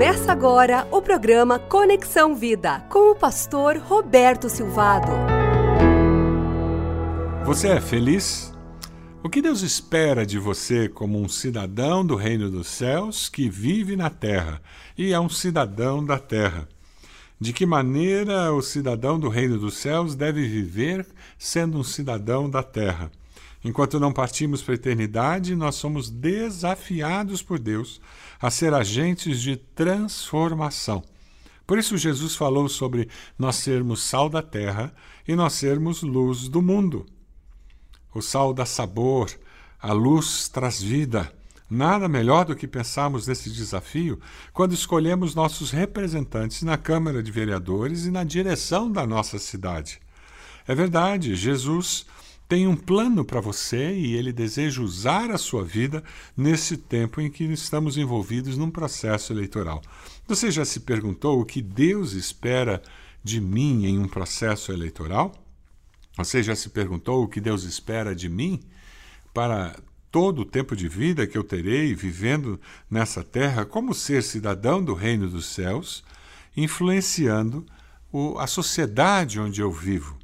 Começa agora o programa Conexão Vida com o pastor Roberto Silvado. Você é feliz? O que Deus espera de você como um cidadão do reino dos céus que vive na terra e é um cidadão da terra? De que maneira o cidadão do reino dos céus deve viver sendo um cidadão da terra? Enquanto não partimos para a eternidade, nós somos desafiados por Deus a ser agentes de transformação. Por isso, Jesus falou sobre nós sermos sal da terra e nós sermos luz do mundo. O sal dá sabor, a luz traz vida. Nada melhor do que pensarmos nesse desafio quando escolhemos nossos representantes na Câmara de Vereadores e na direção da nossa cidade. É verdade, Jesus tem um plano para você e ele deseja usar a sua vida nesse tempo em que estamos envolvidos num processo eleitoral. Você já se perguntou o que Deus espera de mim em um processo eleitoral? Você já se perguntou o que Deus espera de mim para todo o tempo de vida que eu terei vivendo nessa terra como ser cidadão do reino dos céus, influenciando o, a sociedade onde eu vivo?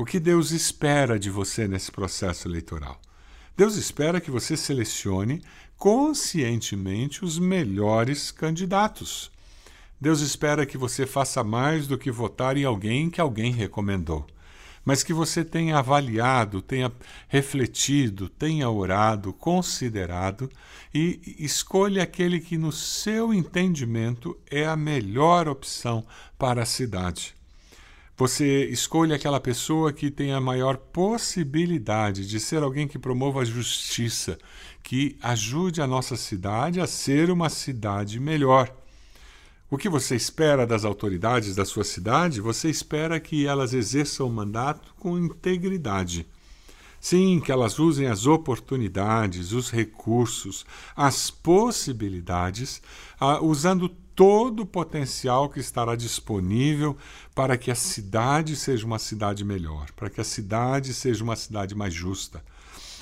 O que Deus espera de você nesse processo eleitoral? Deus espera que você selecione conscientemente os melhores candidatos. Deus espera que você faça mais do que votar em alguém que alguém recomendou, mas que você tenha avaliado, tenha refletido, tenha orado, considerado e escolha aquele que, no seu entendimento, é a melhor opção para a cidade. Você escolhe aquela pessoa que tem a maior possibilidade de ser alguém que promova a justiça, que ajude a nossa cidade a ser uma cidade melhor. O que você espera das autoridades da sua cidade? Você espera que elas exerçam o mandato com integridade. Sim, que elas usem as oportunidades, os recursos, as possibilidades, uh, usando todo o potencial que estará disponível para que a cidade seja uma cidade melhor, para que a cidade seja uma cidade mais justa.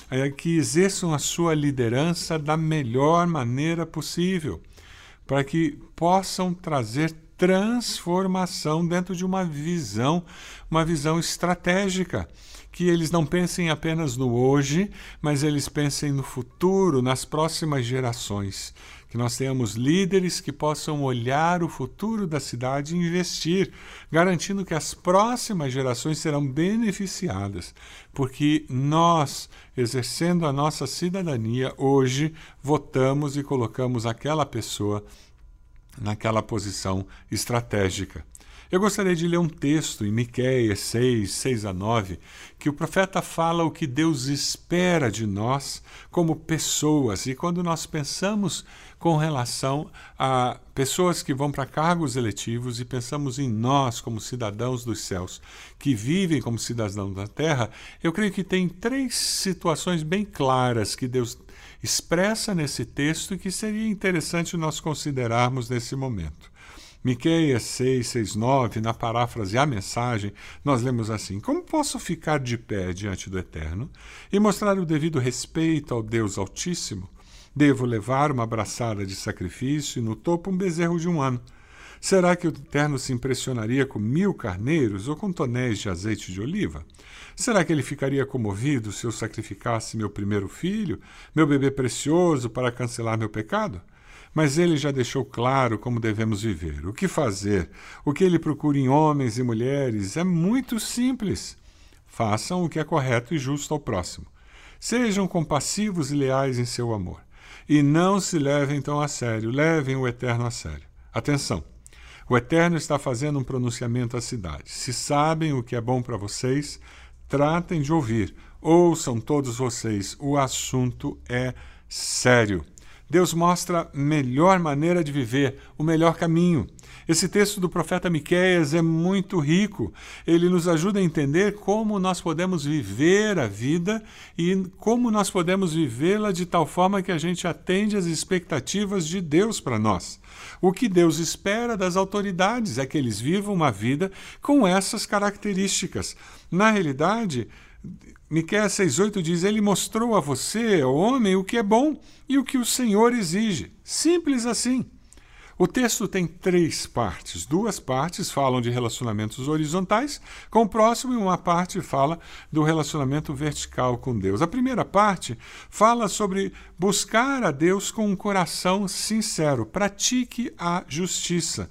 É que exerçam a sua liderança da melhor maneira possível, para que possam trazer transformação dentro de uma visão, uma visão estratégica que eles não pensem apenas no hoje, mas eles pensem no futuro, nas próximas gerações. Que nós tenhamos líderes que possam olhar o futuro da cidade e investir, garantindo que as próximas gerações serão beneficiadas, porque nós, exercendo a nossa cidadania, hoje votamos e colocamos aquela pessoa naquela posição estratégica. Eu gostaria de ler um texto em Miqueias 6, 6 a 9, que o profeta fala o que Deus espera de nós como pessoas. E quando nós pensamos com relação a pessoas que vão para cargos eletivos e pensamos em nós como cidadãos dos céus, que vivem como cidadãos da terra, eu creio que tem três situações bem claras que Deus expressa nesse texto e que seria interessante nós considerarmos nesse momento. Miqueias 6, 6, 9, na paráfrase A Mensagem, nós lemos assim: Como posso ficar de pé diante do Eterno e mostrar o devido respeito ao Deus Altíssimo? Devo levar uma braçada de sacrifício e no topo um bezerro de um ano. Será que o Eterno se impressionaria com mil carneiros ou com tonéis de azeite de oliva? Será que ele ficaria comovido se eu sacrificasse meu primeiro filho, meu bebê precioso, para cancelar meu pecado? Mas ele já deixou claro como devemos viver. O que fazer? O que ele procura em homens e mulheres é muito simples. Façam o que é correto e justo ao próximo. Sejam compassivos e leais em seu amor. E não se levem tão a sério, levem o Eterno a sério. Atenção! O Eterno está fazendo um pronunciamento à cidade. Se sabem o que é bom para vocês, tratem de ouvir. Ouçam todos vocês, o assunto é sério. Deus mostra a melhor maneira de viver, o melhor caminho. Esse texto do profeta Miqueias é muito rico. Ele nos ajuda a entender como nós podemos viver a vida e como nós podemos vivê-la de tal forma que a gente atende às expectativas de Deus para nós. O que Deus espera das autoridades é que eles vivam uma vida com essas características. Na realidade, Miqueias 6,8 diz: Ele mostrou a você, homem, o que é bom e o que o Senhor exige. Simples assim. O texto tem três partes. Duas partes falam de relacionamentos horizontais com o próximo, e uma parte fala do relacionamento vertical com Deus. A primeira parte fala sobre buscar a Deus com um coração sincero. Pratique a justiça.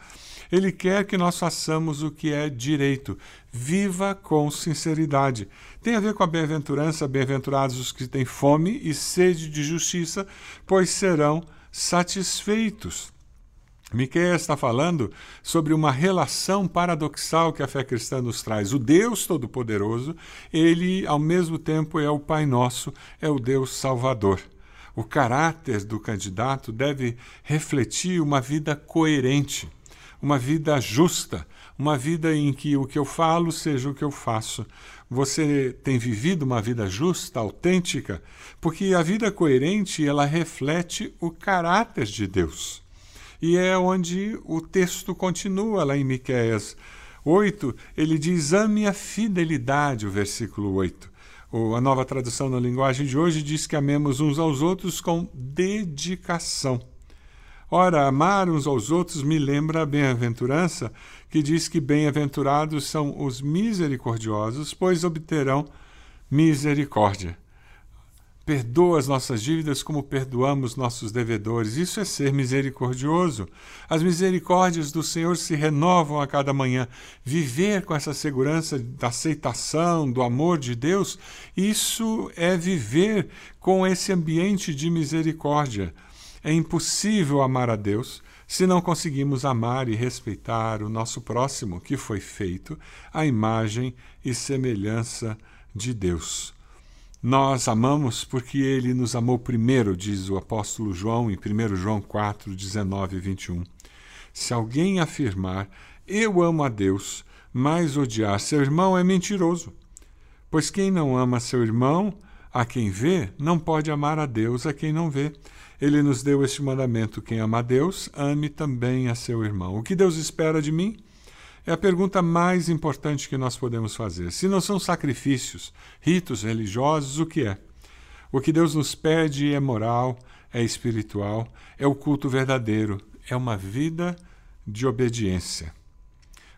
Ele quer que nós façamos o que é direito. Viva com sinceridade. Tem a ver com a bem-aventurança, bem-aventurados os que têm fome e sede de justiça, pois serão satisfeitos. Miqueias está falando sobre uma relação paradoxal que a fé cristã nos traz. O Deus Todo-Poderoso, ele ao mesmo tempo é o Pai Nosso, é o Deus Salvador. O caráter do candidato deve refletir uma vida coerente, uma vida justa, uma vida em que o que eu falo seja o que eu faço. Você tem vivido uma vida justa, autêntica, porque a vida coerente ela reflete o caráter de Deus. E é onde o texto continua lá em Miqueias 8, ele diz: "Ame a fidelidade", o versículo 8. A nova tradução na linguagem de hoje diz que amemos uns aos outros com dedicação. Ora, amar uns aos outros me lembra a bem-aventurança, que diz que bem-aventurados são os misericordiosos, pois obterão misericórdia. Perdoa as nossas dívidas como perdoamos nossos devedores. Isso é ser misericordioso. As misericórdias do Senhor se renovam a cada manhã. Viver com essa segurança da aceitação, do amor de Deus, isso é viver com esse ambiente de misericórdia. É impossível amar a Deus se não conseguimos amar e respeitar o nosso próximo, que foi feito à imagem e semelhança de Deus. Nós amamos porque ele nos amou primeiro, diz o apóstolo João em 1 João 4, 19 e 21. Se alguém afirmar, eu amo a Deus, mas odiar seu irmão é mentiroso. Pois quem não ama seu irmão, a quem vê, não pode amar a Deus a quem não vê. Ele nos deu este mandamento: quem ama a Deus, ame também a seu irmão. O que Deus espera de mim? É a pergunta mais importante que nós podemos fazer. Se não são sacrifícios, ritos religiosos, o que é? O que Deus nos pede é moral, é espiritual, é o culto verdadeiro, é uma vida de obediência.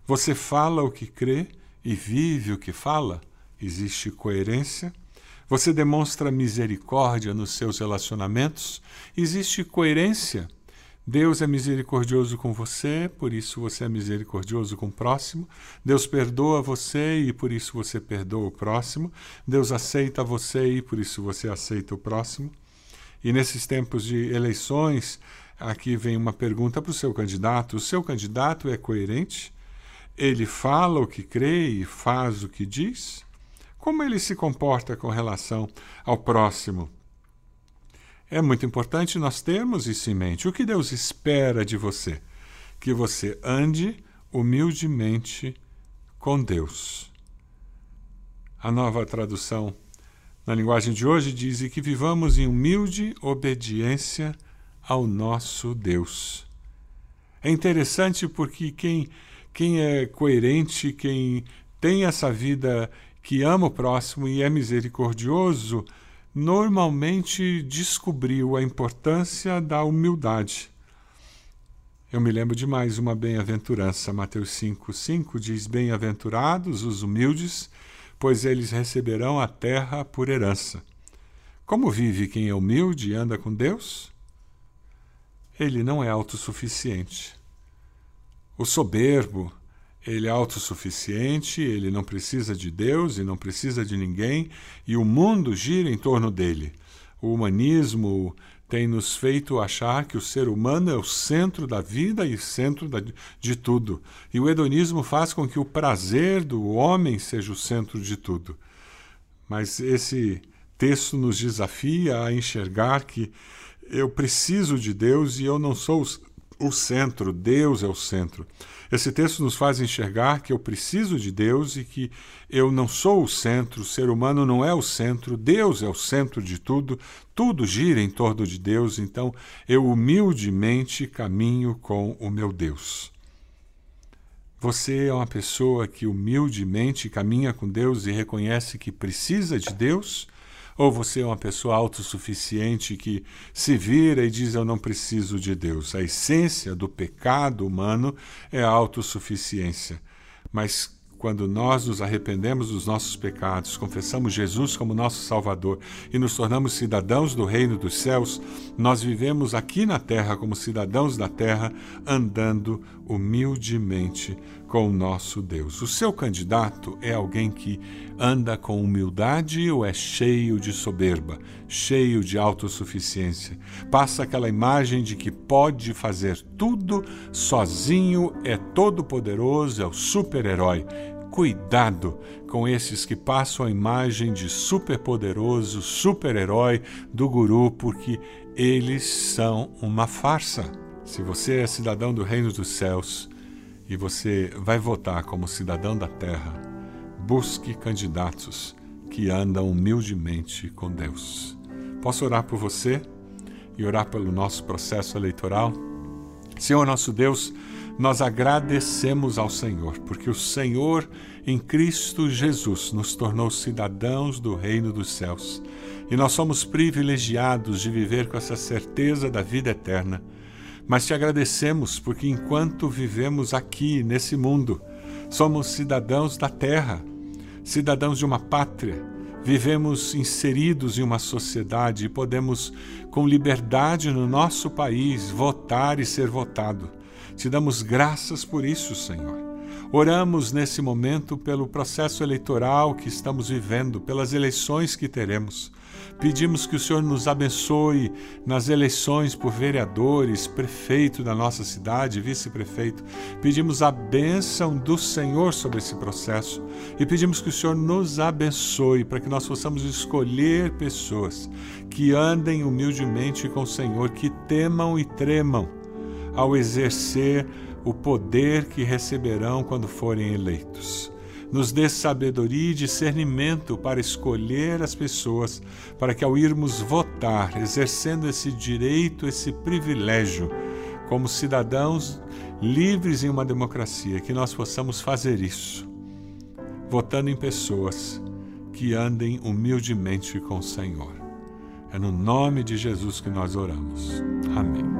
Você fala o que crê e vive o que fala? Existe coerência? Você demonstra misericórdia nos seus relacionamentos? Existe coerência? Deus é misericordioso com você, por isso você é misericordioso com o próximo. Deus perdoa você e por isso você perdoa o próximo. Deus aceita você e por isso você aceita o próximo. E nesses tempos de eleições, aqui vem uma pergunta para o seu candidato: o seu candidato é coerente? Ele fala o que crê e faz o que diz? Como ele se comporta com relação ao próximo? É muito importante nós termos isso em mente. O que Deus espera de você? Que você ande humildemente com Deus. A nova tradução na linguagem de hoje diz que vivamos em humilde obediência ao nosso Deus. É interessante porque quem, quem é coerente, quem tem essa vida que ama o próximo e é misericordioso, normalmente descobriu a importância da humildade. Eu me lembro de mais uma bem-aventurança. Mateus 5, 5 diz: Bem-aventurados os humildes, pois eles receberão a terra por herança. Como vive quem é humilde e anda com Deus? Ele não é autossuficiente. O soberbo, ele é autossuficiente, ele não precisa de Deus e não precisa de ninguém, e o mundo gira em torno dele. O humanismo tem nos feito achar que o ser humano é o centro da vida e centro da, de tudo. E o hedonismo faz com que o prazer do homem seja o centro de tudo. Mas esse texto nos desafia a enxergar que eu preciso de Deus e eu não sou o centro, Deus é o centro. Esse texto nos faz enxergar que eu preciso de Deus e que eu não sou o centro, o ser humano não é o centro, Deus é o centro de tudo, tudo gira em torno de Deus, então eu humildemente caminho com o meu Deus. Você é uma pessoa que humildemente caminha com Deus e reconhece que precisa de Deus? Ou você é uma pessoa autossuficiente que se vira e diz: Eu não preciso de Deus. A essência do pecado humano é a autossuficiência. Mas quando nós nos arrependemos dos nossos pecados, confessamos Jesus como nosso Salvador e nos tornamos cidadãos do reino dos céus, nós vivemos aqui na terra como cidadãos da terra, andando humildemente com o nosso Deus. O seu candidato é alguém que anda com humildade ou é cheio de soberba, cheio de autossuficiência? Passa aquela imagem de que pode fazer tudo sozinho, é todo-poderoso, é o super-herói. Cuidado com esses que passam a imagem de superpoderoso, super-herói do guru, porque eles são uma farsa. Se você é cidadão do reino dos céus e você vai votar como cidadão da terra, busque candidatos que andam humildemente com Deus. Posso orar por você e orar pelo nosso processo eleitoral? Senhor nosso Deus, nós agradecemos ao Senhor, porque o Senhor em Cristo Jesus nos tornou cidadãos do reino dos céus. E nós somos privilegiados de viver com essa certeza da vida eterna. Mas te agradecemos porque enquanto vivemos aqui nesse mundo, somos cidadãos da terra, cidadãos de uma pátria, vivemos inseridos em uma sociedade e podemos, com liberdade no nosso país, votar e ser votado. Te damos graças por isso, Senhor. Oramos nesse momento pelo processo eleitoral que estamos vivendo, pelas eleições que teremos. Pedimos que o Senhor nos abençoe nas eleições por vereadores, prefeito da nossa cidade, vice-prefeito. Pedimos a bênção do Senhor sobre esse processo e pedimos que o Senhor nos abençoe para que nós possamos escolher pessoas que andem humildemente com o Senhor, que temam e tremam ao exercer o poder que receberão quando forem eleitos. Nos dê sabedoria e discernimento para escolher as pessoas, para que ao irmos votar, exercendo esse direito, esse privilégio, como cidadãos livres em uma democracia, que nós possamos fazer isso, votando em pessoas que andem humildemente com o Senhor. É no nome de Jesus que nós oramos. Amém.